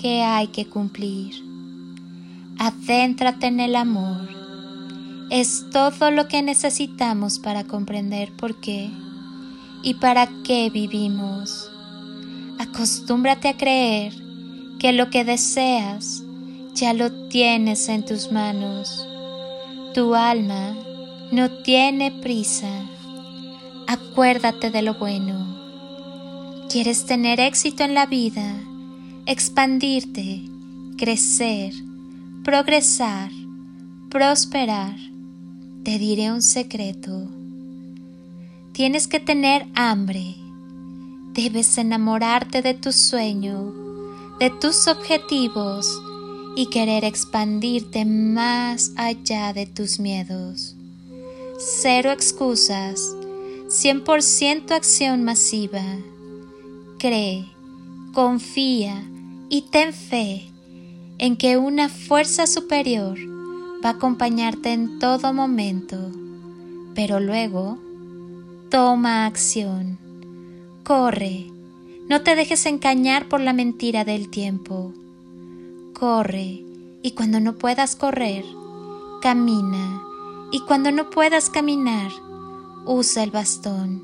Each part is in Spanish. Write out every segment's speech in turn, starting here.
que hay que cumplir. Adéntrate en el amor. Es todo lo que necesitamos para comprender por qué y para qué vivimos. Acostúmbrate a creer que lo que deseas ya lo tienes en tus manos. Tu alma no tiene prisa. Acuérdate de lo bueno. ¿Quieres tener éxito en la vida? Expandirte, crecer, progresar, prosperar. Te diré un secreto. Tienes que tener hambre. Debes enamorarte de tu sueño, de tus objetivos y querer expandirte más allá de tus miedos cero excusas, 100% acción masiva. Cree, confía y ten fe en que una fuerza superior va a acompañarte en todo momento, pero luego toma acción, corre, no te dejes engañar por la mentira del tiempo, corre y cuando no puedas correr, camina y cuando no puedas caminar, usa el bastón.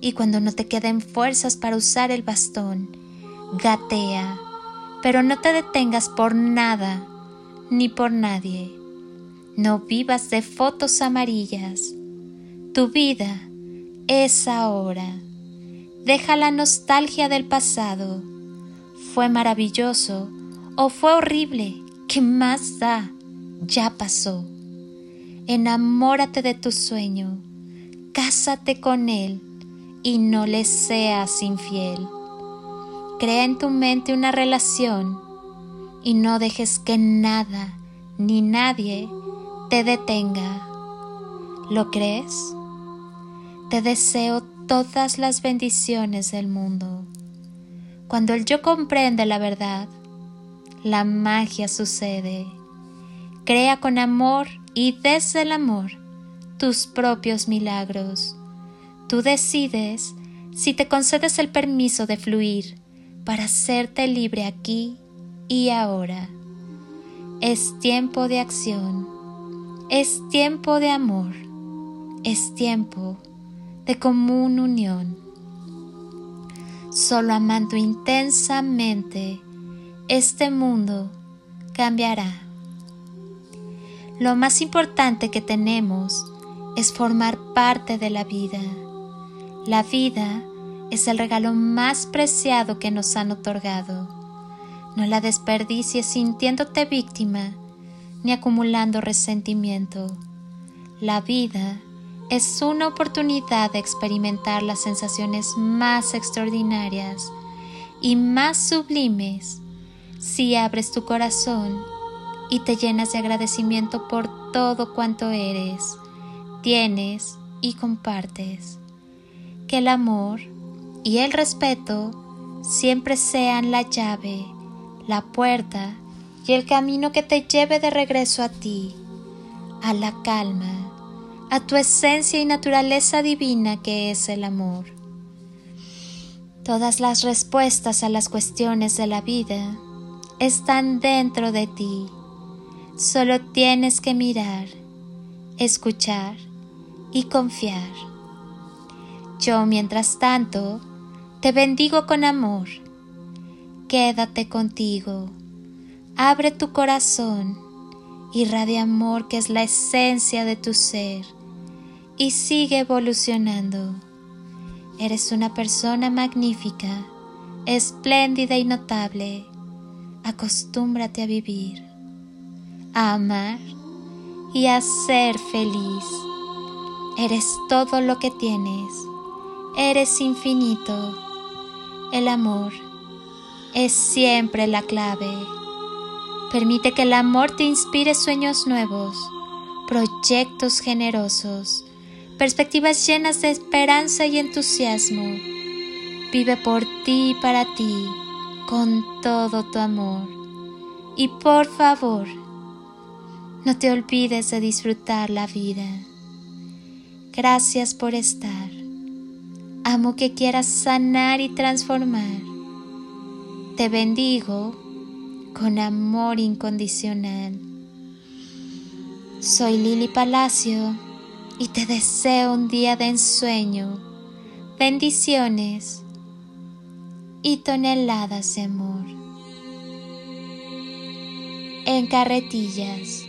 Y cuando no te queden fuerzas para usar el bastón, gatea. Pero no te detengas por nada ni por nadie. No vivas de fotos amarillas. Tu vida es ahora. Deja la nostalgia del pasado. Fue maravilloso o fue horrible. ¿Qué más da? Ya pasó enamórate de tu sueño, cásate con él y no le seas infiel. Crea en tu mente una relación y no dejes que nada ni nadie te detenga. ¿Lo crees? Te deseo todas las bendiciones del mundo. Cuando el yo comprende la verdad, la magia sucede. Crea con amor y desde el amor tus propios milagros. Tú decides si te concedes el permiso de fluir para hacerte libre aquí y ahora. Es tiempo de acción, es tiempo de amor, es tiempo de común unión. Solo amando intensamente, este mundo cambiará. Lo más importante que tenemos es formar parte de la vida. La vida es el regalo más preciado que nos han otorgado. No la desperdicies sintiéndote víctima ni acumulando resentimiento. La vida es una oportunidad de experimentar las sensaciones más extraordinarias y más sublimes si abres tu corazón y te llenas de agradecimiento por todo cuanto eres, tienes y compartes. Que el amor y el respeto siempre sean la llave, la puerta y el camino que te lleve de regreso a ti, a la calma, a tu esencia y naturaleza divina que es el amor. Todas las respuestas a las cuestiones de la vida están dentro de ti. Solo tienes que mirar, escuchar y confiar. Yo, mientras tanto, te bendigo con amor. Quédate contigo. Abre tu corazón. Irradia amor que es la esencia de tu ser. Y sigue evolucionando. Eres una persona magnífica, espléndida y notable. Acostúmbrate a vivir, a amar y a ser feliz. Eres todo lo que tienes. Eres infinito. El amor es siempre la clave. Permite que el amor te inspire sueños nuevos, proyectos generosos, perspectivas llenas de esperanza y entusiasmo. Vive por ti y para ti, con todo tu amor. Y por favor, no te olvides de disfrutar la vida. Gracias por estar. Amo que quieras sanar y transformar. Te bendigo con amor incondicional. Soy Lili Palacio y te deseo un día de ensueño, bendiciones y toneladas de amor. En carretillas.